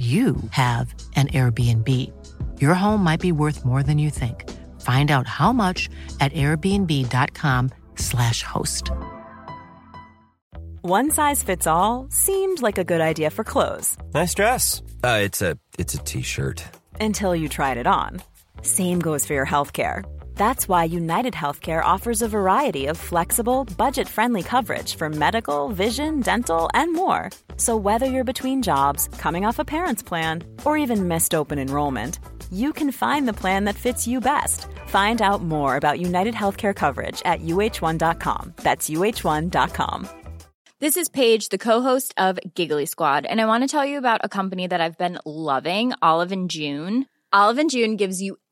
you have an Airbnb. Your home might be worth more than you think. Find out how much at airbnb.com/slash host. One size fits all seemed like a good idea for clothes. Nice dress. Uh, it's a it's a t-shirt. Until you tried it on. Same goes for your healthcare. That's why United Healthcare offers a variety of flexible, budget friendly coverage for medical, vision, dental, and more. So, whether you're between jobs, coming off a parent's plan, or even missed open enrollment, you can find the plan that fits you best. Find out more about United Healthcare coverage at uh1.com. That's uh1.com. This is Paige, the co-host of Giggly Squad, and I want to tell you about a company that I've been loving, Olive and June. Olive and June gives you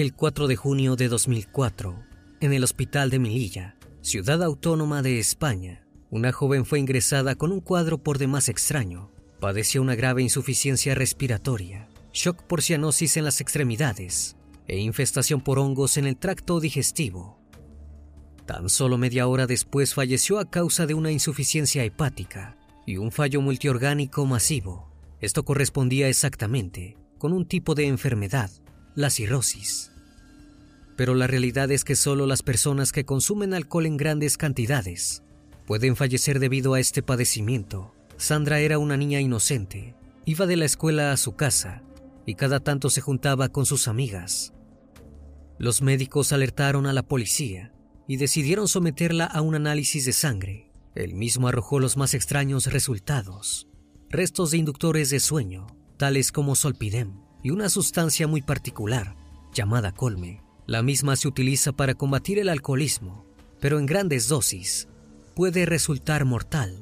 El 4 de junio de 2004, en el hospital de Melilla, ciudad autónoma de España, una joven fue ingresada con un cuadro por demás extraño. Padecía una grave insuficiencia respiratoria, shock por cianosis en las extremidades e infestación por hongos en el tracto digestivo. Tan solo media hora después falleció a causa de una insuficiencia hepática y un fallo multiorgánico masivo. Esto correspondía exactamente con un tipo de enfermedad la cirrosis. Pero la realidad es que solo las personas que consumen alcohol en grandes cantidades pueden fallecer debido a este padecimiento. Sandra era una niña inocente, iba de la escuela a su casa y cada tanto se juntaba con sus amigas. Los médicos alertaron a la policía y decidieron someterla a un análisis de sangre. El mismo arrojó los más extraños resultados. Restos de inductores de sueño, tales como solpidem, y una sustancia muy particular, llamada colme. La misma se utiliza para combatir el alcoholismo, pero en grandes dosis puede resultar mortal.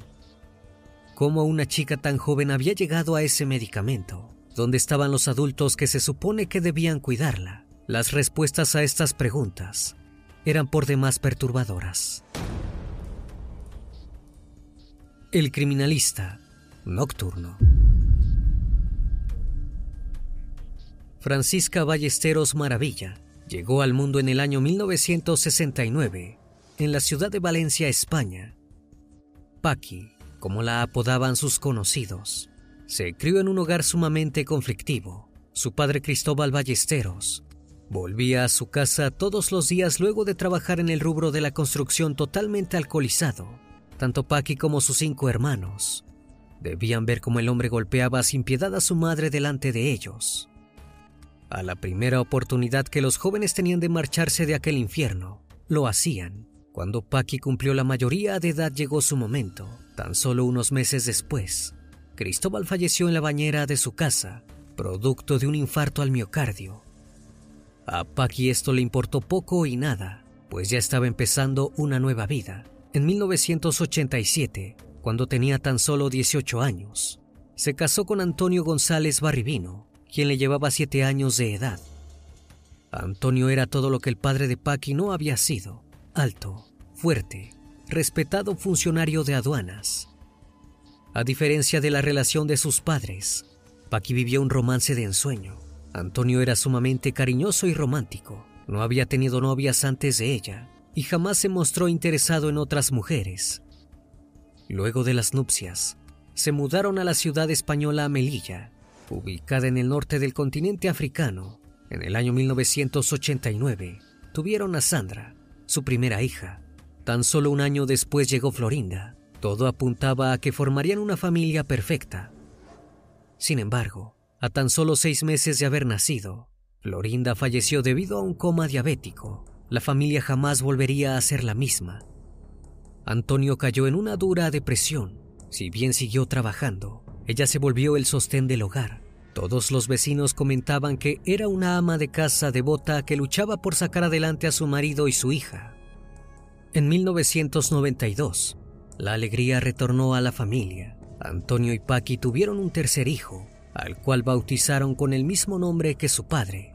¿Cómo una chica tan joven había llegado a ese medicamento? ¿Dónde estaban los adultos que se supone que debían cuidarla? Las respuestas a estas preguntas eran por demás perturbadoras. El criminalista nocturno. Francisca Ballesteros Maravilla llegó al mundo en el año 1969 en la ciudad de Valencia, España. Paqui, como la apodaban sus conocidos, se crió en un hogar sumamente conflictivo. Su padre Cristóbal Ballesteros volvía a su casa todos los días luego de trabajar en el rubro de la construcción totalmente alcoholizado. Tanto Paqui como sus cinco hermanos debían ver cómo el hombre golpeaba sin piedad a su madre delante de ellos. A la primera oportunidad que los jóvenes tenían de marcharse de aquel infierno, lo hacían. Cuando Paqui cumplió la mayoría de edad llegó su momento. Tan solo unos meses después, Cristóbal falleció en la bañera de su casa, producto de un infarto al miocardio. A Paki esto le importó poco y nada, pues ya estaba empezando una nueva vida. En 1987, cuando tenía tan solo 18 años, se casó con Antonio González Barribino, quien le llevaba 7 años de edad. Antonio era todo lo que el padre de Paqui no había sido, alto, fuerte, respetado funcionario de aduanas. A diferencia de la relación de sus padres, Paqui vivió un romance de ensueño. Antonio era sumamente cariñoso y romántico. No había tenido novias antes de ella y jamás se mostró interesado en otras mujeres. Luego de las nupcias, se mudaron a la ciudad española Melilla, ubicada en el norte del continente africano. En el año 1989 tuvieron a Sandra, su primera hija. Tan solo un año después llegó Florinda. Todo apuntaba a que formarían una familia perfecta. Sin embargo, a tan solo seis meses de haber nacido, Florinda falleció debido a un coma diabético. La familia jamás volvería a ser la misma. Antonio cayó en una dura depresión. Si bien siguió trabajando, ella se volvió el sostén del hogar. Todos los vecinos comentaban que era una ama de casa devota que luchaba por sacar adelante a su marido y su hija. En 1992, la alegría retornó a la familia. Antonio y Paqui tuvieron un tercer hijo, al cual bautizaron con el mismo nombre que su padre.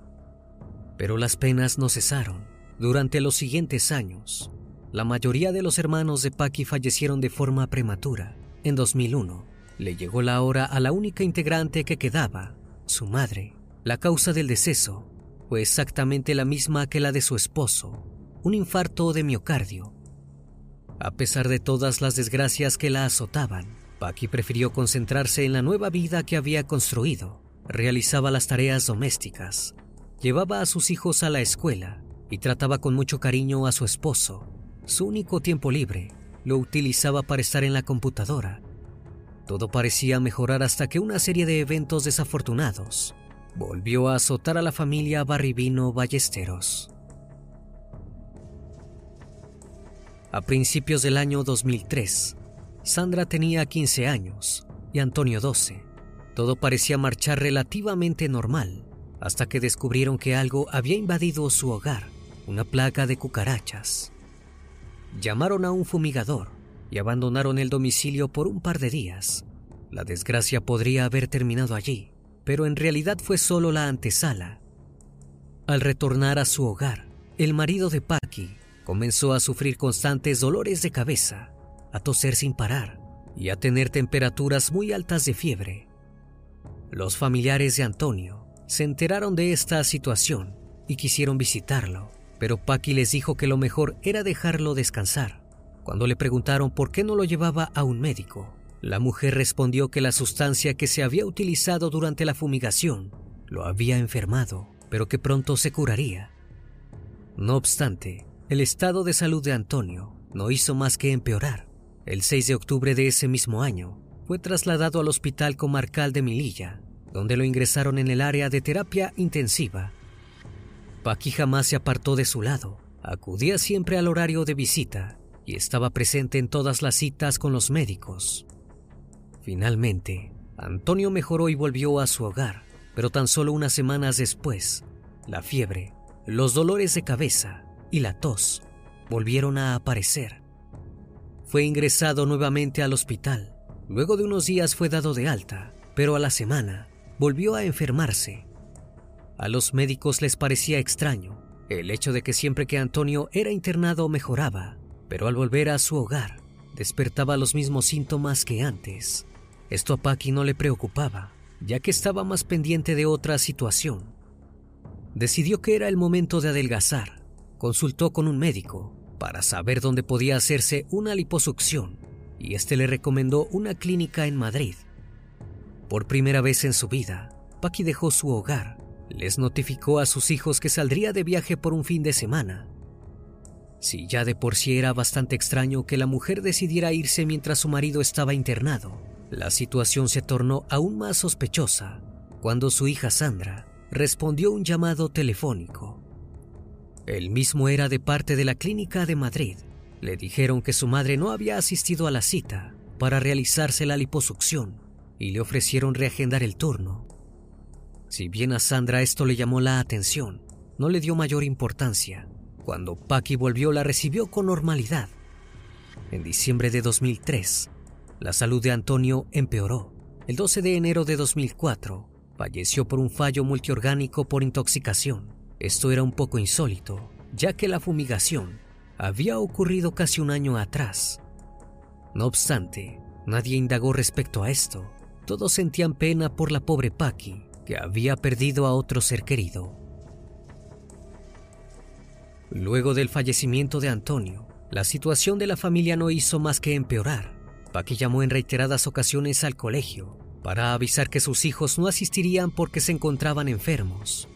Pero las penas no cesaron. Durante los siguientes años, la mayoría de los hermanos de Paki fallecieron de forma prematura. En 2001, le llegó la hora a la única integrante que quedaba, su madre. La causa del deceso fue exactamente la misma que la de su esposo, un infarto de miocardio. A pesar de todas las desgracias que la azotaban, Paki prefirió concentrarse en la nueva vida que había construido. Realizaba las tareas domésticas, llevaba a sus hijos a la escuela y trataba con mucho cariño a su esposo, su único tiempo libre lo utilizaba para estar en la computadora. Todo parecía mejorar hasta que una serie de eventos desafortunados volvió a azotar a la familia Barribino Ballesteros. A principios del año 2003, Sandra tenía 15 años y Antonio 12. Todo parecía marchar relativamente normal hasta que descubrieron que algo había invadido su hogar, una plaga de cucarachas. Llamaron a un fumigador y abandonaron el domicilio por un par de días. La desgracia podría haber terminado allí, pero en realidad fue solo la antesala. Al retornar a su hogar, el marido de Paki comenzó a sufrir constantes dolores de cabeza, a toser sin parar y a tener temperaturas muy altas de fiebre. Los familiares de Antonio se enteraron de esta situación y quisieron visitarlo, pero Paki les dijo que lo mejor era dejarlo descansar. Cuando le preguntaron por qué no lo llevaba a un médico, la mujer respondió que la sustancia que se había utilizado durante la fumigación lo había enfermado, pero que pronto se curaría. No obstante, el estado de salud de Antonio no hizo más que empeorar. El 6 de octubre de ese mismo año, fue trasladado al Hospital Comarcal de Mililla, donde lo ingresaron en el área de terapia intensiva Paqui jamás se apartó de su lado. Acudía siempre al horario de visita y estaba presente en todas las citas con los médicos. Finalmente, Antonio mejoró y volvió a su hogar, pero tan solo unas semanas después, la fiebre, los dolores de cabeza y la tos volvieron a aparecer. Fue ingresado nuevamente al hospital. Luego de unos días fue dado de alta, pero a la semana volvió a enfermarse a los médicos les parecía extraño el hecho de que siempre que Antonio era internado mejoraba, pero al volver a su hogar despertaba los mismos síntomas que antes. Esto a Paki no le preocupaba, ya que estaba más pendiente de otra situación. Decidió que era el momento de adelgazar. Consultó con un médico para saber dónde podía hacerse una liposucción y este le recomendó una clínica en Madrid. Por primera vez en su vida, Paki dejó su hogar les notificó a sus hijos que saldría de viaje por un fin de semana. Si ya de por sí era bastante extraño que la mujer decidiera irse mientras su marido estaba internado, la situación se tornó aún más sospechosa cuando su hija Sandra respondió un llamado telefónico. El mismo era de parte de la clínica de Madrid. Le dijeron que su madre no había asistido a la cita para realizarse la liposucción y le ofrecieron reagendar el turno si bien a Sandra esto le llamó la atención, no le dio mayor importancia. Cuando Paki volvió la recibió con normalidad. En diciembre de 2003, la salud de Antonio empeoró. El 12 de enero de 2004, falleció por un fallo multiorgánico por intoxicación. Esto era un poco insólito, ya que la fumigación había ocurrido casi un año atrás. No obstante, nadie indagó respecto a esto. Todos sentían pena por la pobre Paki, que había perdido a otro ser querido. Luego del fallecimiento de Antonio, la situación de la familia no hizo más que empeorar. Paki llamó en reiteradas ocasiones al colegio para avisar que sus hijos no asistirían porque se encontraban enfermos.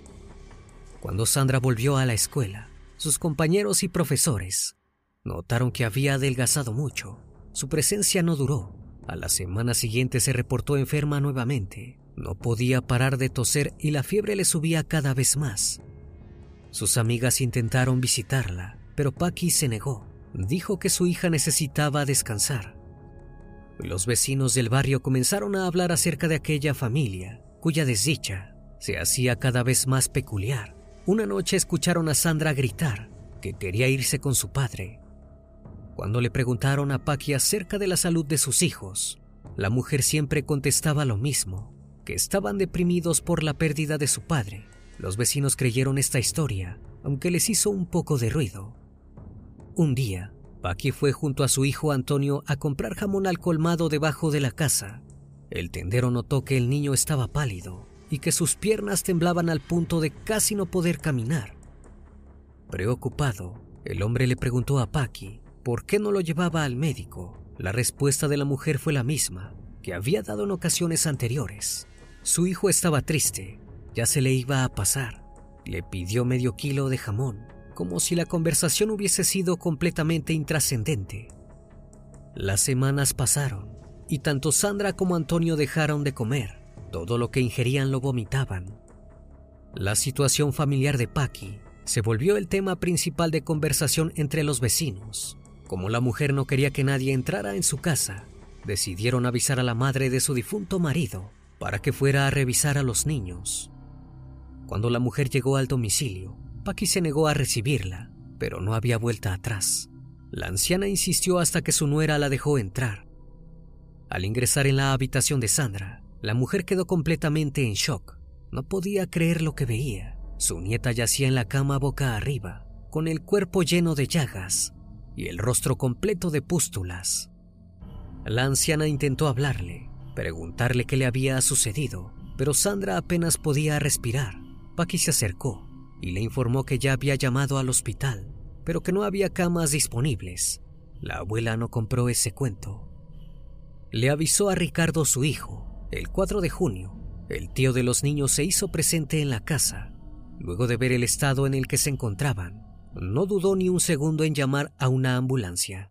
Cuando Sandra volvió a la escuela, sus compañeros y profesores notaron que había adelgazado mucho. Su presencia no duró. A la semana siguiente se reportó enferma nuevamente. No podía parar de toser y la fiebre le subía cada vez más. Sus amigas intentaron visitarla, pero Paki se negó. Dijo que su hija necesitaba descansar. Los vecinos del barrio comenzaron a hablar acerca de aquella familia, cuya desdicha se hacía cada vez más peculiar. Una noche escucharon a Sandra gritar que quería irse con su padre. Cuando le preguntaron a Paki acerca de la salud de sus hijos, la mujer siempre contestaba lo mismo, que estaban deprimidos por la pérdida de su padre. Los vecinos creyeron esta historia, aunque les hizo un poco de ruido. Un día, Paqui fue junto a su hijo Antonio a comprar jamón al colmado debajo de la casa. El tendero notó que el niño estaba pálido y que sus piernas temblaban al punto de casi no poder caminar. Preocupado, el hombre le preguntó a Paqui por qué no lo llevaba al médico. La respuesta de la mujer fue la misma que había dado en ocasiones anteriores. Su hijo estaba triste, ya se le iba a pasar. Le pidió medio kilo de jamón como si la conversación hubiese sido completamente intrascendente. Las semanas pasaron y tanto Sandra como Antonio dejaron de comer. Todo lo que ingerían lo vomitaban. La situación familiar de Paki se volvió el tema principal de conversación entre los vecinos. Como la mujer no quería que nadie entrara en su casa, decidieron avisar a la madre de su difunto marido para que fuera a revisar a los niños. Cuando la mujer llegó al domicilio, Paki se negó a recibirla, pero no había vuelta atrás. La anciana insistió hasta que su nuera la dejó entrar. Al ingresar en la habitación de Sandra, la mujer quedó completamente en shock. No podía creer lo que veía. Su nieta yacía en la cama boca arriba, con el cuerpo lleno de llagas y el rostro completo de pústulas. La anciana intentó hablarle, preguntarle qué le había sucedido, pero Sandra apenas podía respirar. Paki se acercó y le informó que ya había llamado al hospital, pero que no había camas disponibles. La abuela no compró ese cuento. Le avisó a Ricardo su hijo. El 4 de junio, el tío de los niños se hizo presente en la casa. Luego de ver el estado en el que se encontraban, no dudó ni un segundo en llamar a una ambulancia.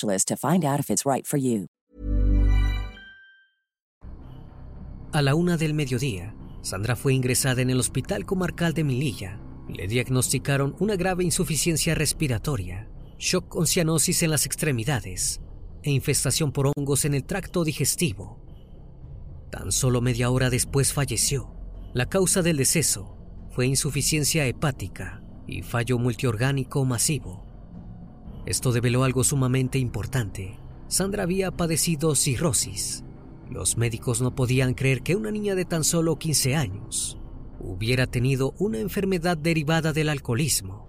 to find out if it's right. A la una del mediodía, Sandra fue ingresada en el Hospital Comarcal de Mililla. Le diagnosticaron una grave insuficiencia respiratoria, shock con cianosis en las extremidades e infestación por hongos en el tracto digestivo. Tan solo media hora después falleció. La causa del deceso fue insuficiencia hepática y fallo multiorgánico masivo. Esto develó algo sumamente importante. Sandra había padecido cirrosis. Los médicos no podían creer que una niña de tan solo 15 años hubiera tenido una enfermedad derivada del alcoholismo.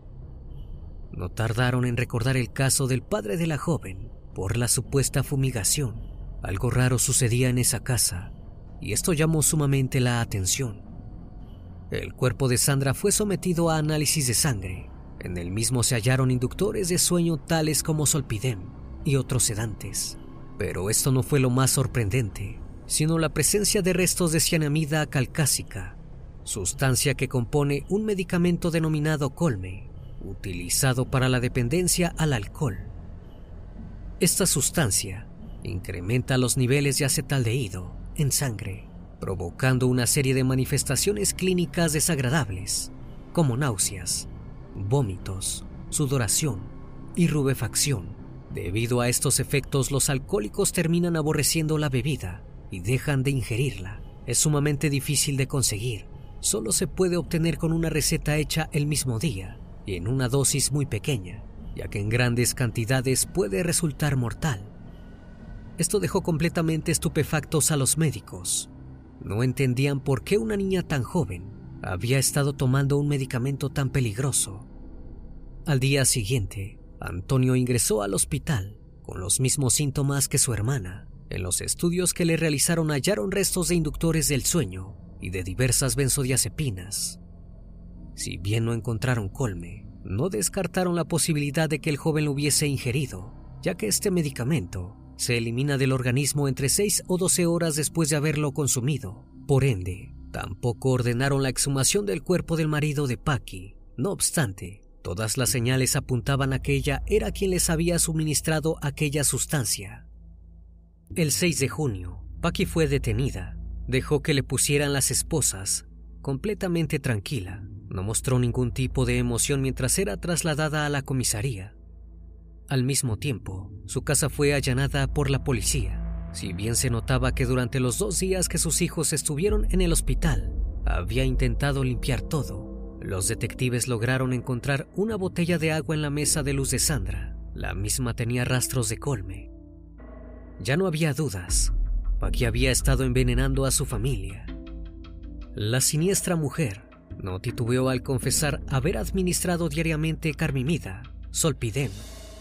No tardaron en recordar el caso del padre de la joven por la supuesta fumigación. Algo raro sucedía en esa casa y esto llamó sumamente la atención. El cuerpo de Sandra fue sometido a análisis de sangre. En el mismo se hallaron inductores de sueño tales como solpidem y otros sedantes. Pero esto no fue lo más sorprendente, sino la presencia de restos de cianamida calcásica, sustancia que compone un medicamento denominado colme, utilizado para la dependencia al alcohol. Esta sustancia incrementa los niveles de acetaldehído en sangre, provocando una serie de manifestaciones clínicas desagradables, como náuseas, vómitos, sudoración y rubefacción. Debido a estos efectos, los alcohólicos terminan aborreciendo la bebida y dejan de ingerirla. Es sumamente difícil de conseguir. Solo se puede obtener con una receta hecha el mismo día y en una dosis muy pequeña, ya que en grandes cantidades puede resultar mortal. Esto dejó completamente estupefactos a los médicos. No entendían por qué una niña tan joven había estado tomando un medicamento tan peligroso. Al día siguiente, Antonio ingresó al hospital con los mismos síntomas que su hermana. En los estudios que le realizaron hallaron restos de inductores del sueño y de diversas benzodiazepinas. Si bien no encontraron colme, no descartaron la posibilidad de que el joven lo hubiese ingerido, ya que este medicamento se elimina del organismo entre 6 o 12 horas después de haberlo consumido. Por ende, tampoco ordenaron la exhumación del cuerpo del marido de Paki. No obstante, todas las señales apuntaban a que ella era quien les había suministrado aquella sustancia. El 6 de junio, Paki fue detenida. Dejó que le pusieran las esposas, completamente tranquila. No mostró ningún tipo de emoción mientras era trasladada a la comisaría. Al mismo tiempo, su casa fue allanada por la policía. Si bien se notaba que durante los dos días que sus hijos estuvieron en el hospital, había intentado limpiar todo, los detectives lograron encontrar una botella de agua en la mesa de luz de Sandra. La misma tenía rastros de colme. Ya no había dudas. Paqui había estado envenenando a su familia. La siniestra mujer no titubeó al confesar haber administrado diariamente carmimida, solpidem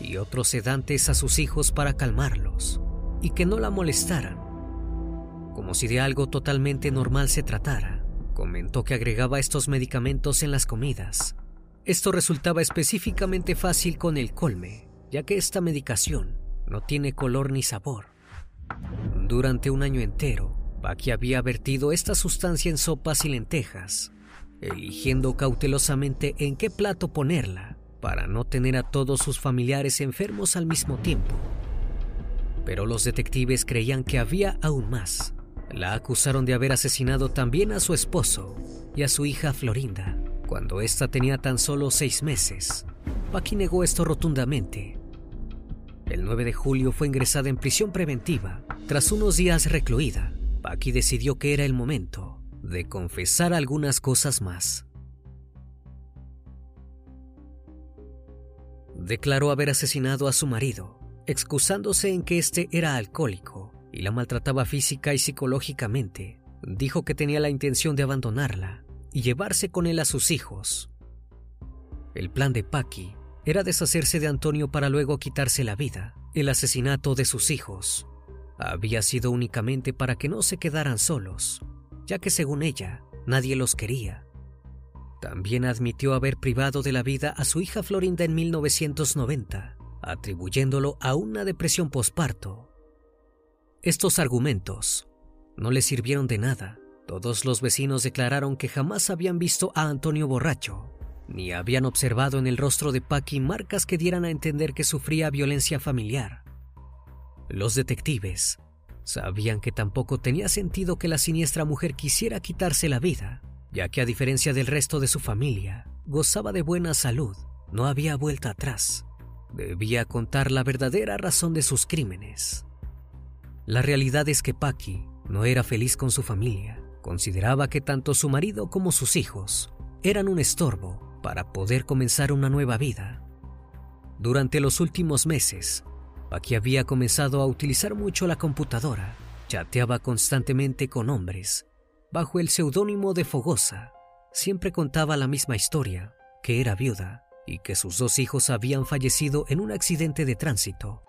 y otros sedantes a sus hijos para calmarlos y que no la molestaran. Como si de algo totalmente normal se tratara, comentó que agregaba estos medicamentos en las comidas. Esto resultaba específicamente fácil con el colme, ya que esta medicación no tiene color ni sabor. Durante un año entero, Paki había vertido esta sustancia en sopas y lentejas, eligiendo cautelosamente en qué plato ponerla para no tener a todos sus familiares enfermos al mismo tiempo. Pero los detectives creían que había aún más. La acusaron de haber asesinado también a su esposo y a su hija Florinda, cuando ésta tenía tan solo seis meses. Paki negó esto rotundamente. El 9 de julio fue ingresada en prisión preventiva. Tras unos días recluida, Paki decidió que era el momento de confesar algunas cosas más. declaró haber asesinado a su marido, excusándose en que éste era alcohólico y la maltrataba física y psicológicamente. Dijo que tenía la intención de abandonarla y llevarse con él a sus hijos. El plan de Paki era deshacerse de Antonio para luego quitarse la vida. El asesinato de sus hijos había sido únicamente para que no se quedaran solos, ya que según ella, nadie los quería. También admitió haber privado de la vida a su hija Florinda en 1990, atribuyéndolo a una depresión posparto. Estos argumentos no le sirvieron de nada. Todos los vecinos declararon que jamás habían visto a Antonio borracho, ni habían observado en el rostro de Paki marcas que dieran a entender que sufría violencia familiar. Los detectives sabían que tampoco tenía sentido que la siniestra mujer quisiera quitarse la vida, ya que a diferencia del resto de su familia, gozaba de buena salud, no había vuelta atrás. Debía contar la verdadera razón de sus crímenes. La realidad es que Paki no era feliz con su familia. Consideraba que tanto su marido como sus hijos eran un estorbo para poder comenzar una nueva vida. Durante los últimos meses, Paki había comenzado a utilizar mucho la computadora. Chateaba constantemente con hombres. Bajo el seudónimo de Fogosa, siempre contaba la misma historia, que era viuda y que sus dos hijos habían fallecido en un accidente de tránsito.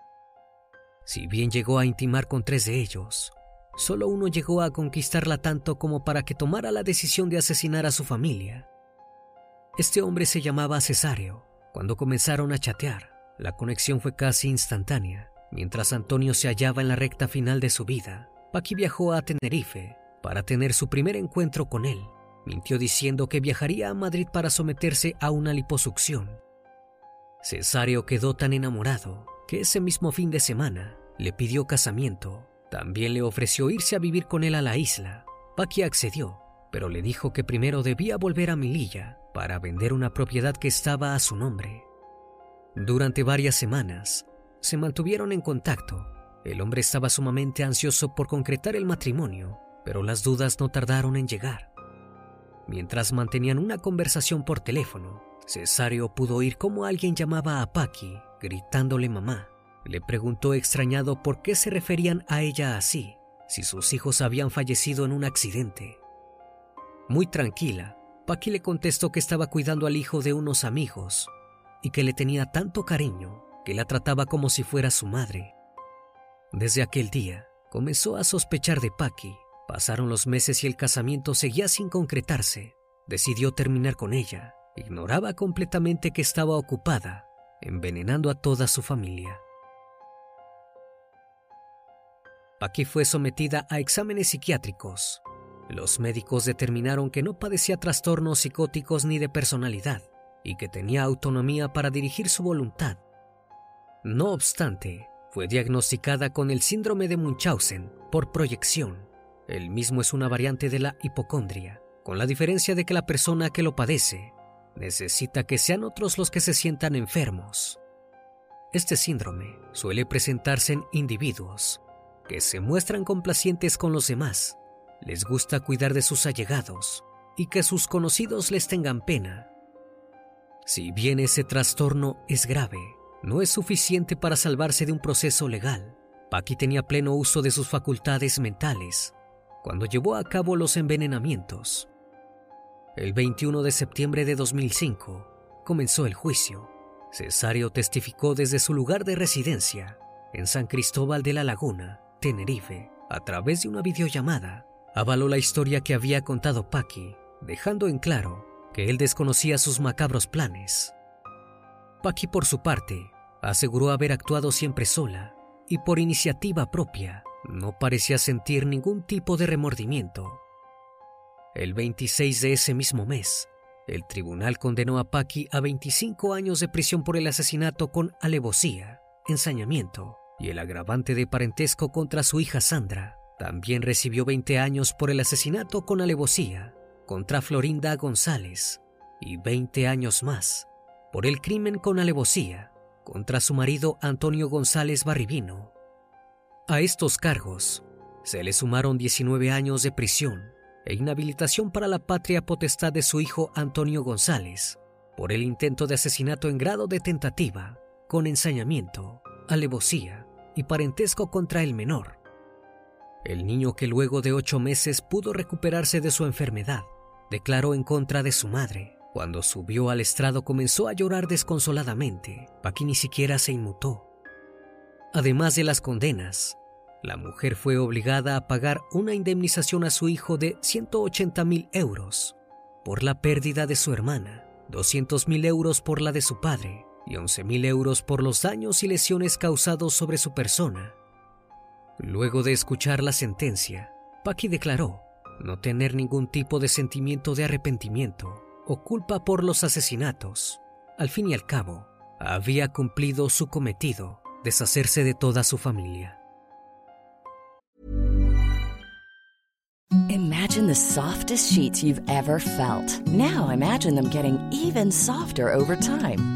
Si bien llegó a intimar con tres de ellos, solo uno llegó a conquistarla tanto como para que tomara la decisión de asesinar a su familia. Este hombre se llamaba Cesario. Cuando comenzaron a chatear, la conexión fue casi instantánea. Mientras Antonio se hallaba en la recta final de su vida, Paqui viajó a Tenerife para tener su primer encuentro con él. Mintió diciendo que viajaría a Madrid para someterse a una liposucción. Cesario quedó tan enamorado que ese mismo fin de semana le pidió casamiento. También le ofreció irse a vivir con él a la isla. Paqui accedió, pero le dijo que primero debía volver a Mililla para vender una propiedad que estaba a su nombre. Durante varias semanas se mantuvieron en contacto. El hombre estaba sumamente ansioso por concretar el matrimonio, pero las dudas no tardaron en llegar. Mientras mantenían una conversación por teléfono, Cesario pudo oír cómo alguien llamaba a Paqui, gritándole mamá. Le preguntó extrañado por qué se referían a ella así, si sus hijos habían fallecido en un accidente. Muy tranquila, Paqui le contestó que estaba cuidando al hijo de unos amigos y que le tenía tanto cariño que la trataba como si fuera su madre. Desde aquel día, comenzó a sospechar de Paqui. Pasaron los meses y el casamiento seguía sin concretarse. Decidió terminar con ella. Ignoraba completamente que estaba ocupada, envenenando a toda su familia. Paqui fue sometida a exámenes psiquiátricos. Los médicos determinaron que no padecía trastornos psicóticos ni de personalidad y que tenía autonomía para dirigir su voluntad. No obstante, fue diagnosticada con el síndrome de Munchausen por proyección. El mismo es una variante de la hipocondria, con la diferencia de que la persona que lo padece necesita que sean otros los que se sientan enfermos. Este síndrome suele presentarse en individuos que se muestran complacientes con los demás, les gusta cuidar de sus allegados y que sus conocidos les tengan pena. Si bien ese trastorno es grave, no es suficiente para salvarse de un proceso legal. Paqui tenía pleno uso de sus facultades mentales cuando llevó a cabo los envenenamientos. El 21 de septiembre de 2005 comenzó el juicio. Cesario testificó desde su lugar de residencia en San Cristóbal de la Laguna Tenerife, a través de una videollamada, avaló la historia que había contado Paki, dejando en claro que él desconocía sus macabros planes. Paki, por su parte, aseguró haber actuado siempre sola y por iniciativa propia. No parecía sentir ningún tipo de remordimiento. El 26 de ese mismo mes, el tribunal condenó a Paki a 25 años de prisión por el asesinato con alevosía, ensañamiento y el agravante de parentesco contra su hija Sandra. También recibió 20 años por el asesinato con alevosía contra Florinda González y 20 años más por el crimen con alevosía contra su marido Antonio González Barribino. A estos cargos se le sumaron 19 años de prisión e inhabilitación para la patria potestad de su hijo Antonio González por el intento de asesinato en grado de tentativa con ensañamiento, alevosía y parentesco contra el menor. El niño que luego de ocho meses pudo recuperarse de su enfermedad, declaró en contra de su madre. Cuando subió al estrado comenzó a llorar desconsoladamente. Paqui ni siquiera se inmutó. Además de las condenas, la mujer fue obligada a pagar una indemnización a su hijo de 180 mil euros por la pérdida de su hermana, 200 mil euros por la de su padre y 11.000 euros por los daños y lesiones causados sobre su persona. Luego de escuchar la sentencia, Paki declaró no tener ningún tipo de sentimiento de arrepentimiento o culpa por los asesinatos. Al fin y al cabo, había cumplido su cometido, deshacerse de toda su familia. Imagine the softest sheets you've ever felt. Now imagine them getting even softer over time.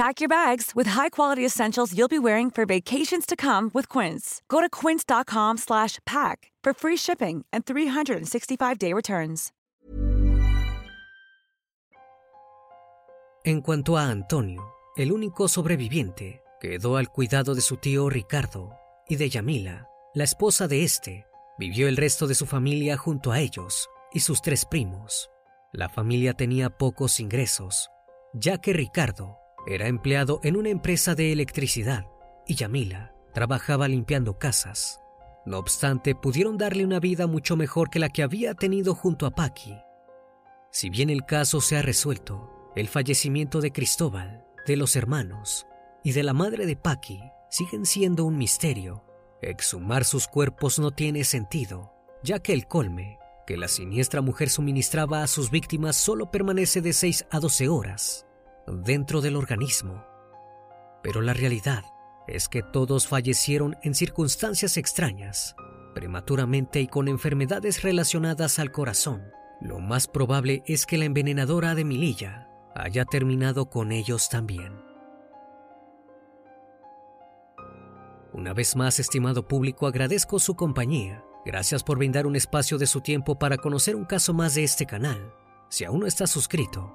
Pack your bags with high-quality essentials you'll be wearing for vacations to come with Quince. Go to quince.com/pack for free shipping and 365-day returns. En cuanto a Antonio, el único sobreviviente, quedó al cuidado de su tío Ricardo y de Yamila, la esposa de este. Vivió el resto de su familia junto a ellos y sus tres primos. La familia tenía pocos ingresos, ya que Ricardo era empleado en una empresa de electricidad y Yamila trabajaba limpiando casas. No obstante, pudieron darle una vida mucho mejor que la que había tenido junto a Paqui. Si bien el caso se ha resuelto, el fallecimiento de Cristóbal, de los hermanos y de la madre de Paqui siguen siendo un misterio. Exhumar sus cuerpos no tiene sentido, ya que el colme que la siniestra mujer suministraba a sus víctimas solo permanece de 6 a 12 horas dentro del organismo. Pero la realidad es que todos fallecieron en circunstancias extrañas, prematuramente y con enfermedades relacionadas al corazón. Lo más probable es que la envenenadora de Mililla haya terminado con ellos también. Una vez más, estimado público, agradezco su compañía. Gracias por brindar un espacio de su tiempo para conocer un caso más de este canal. Si aún no estás suscrito,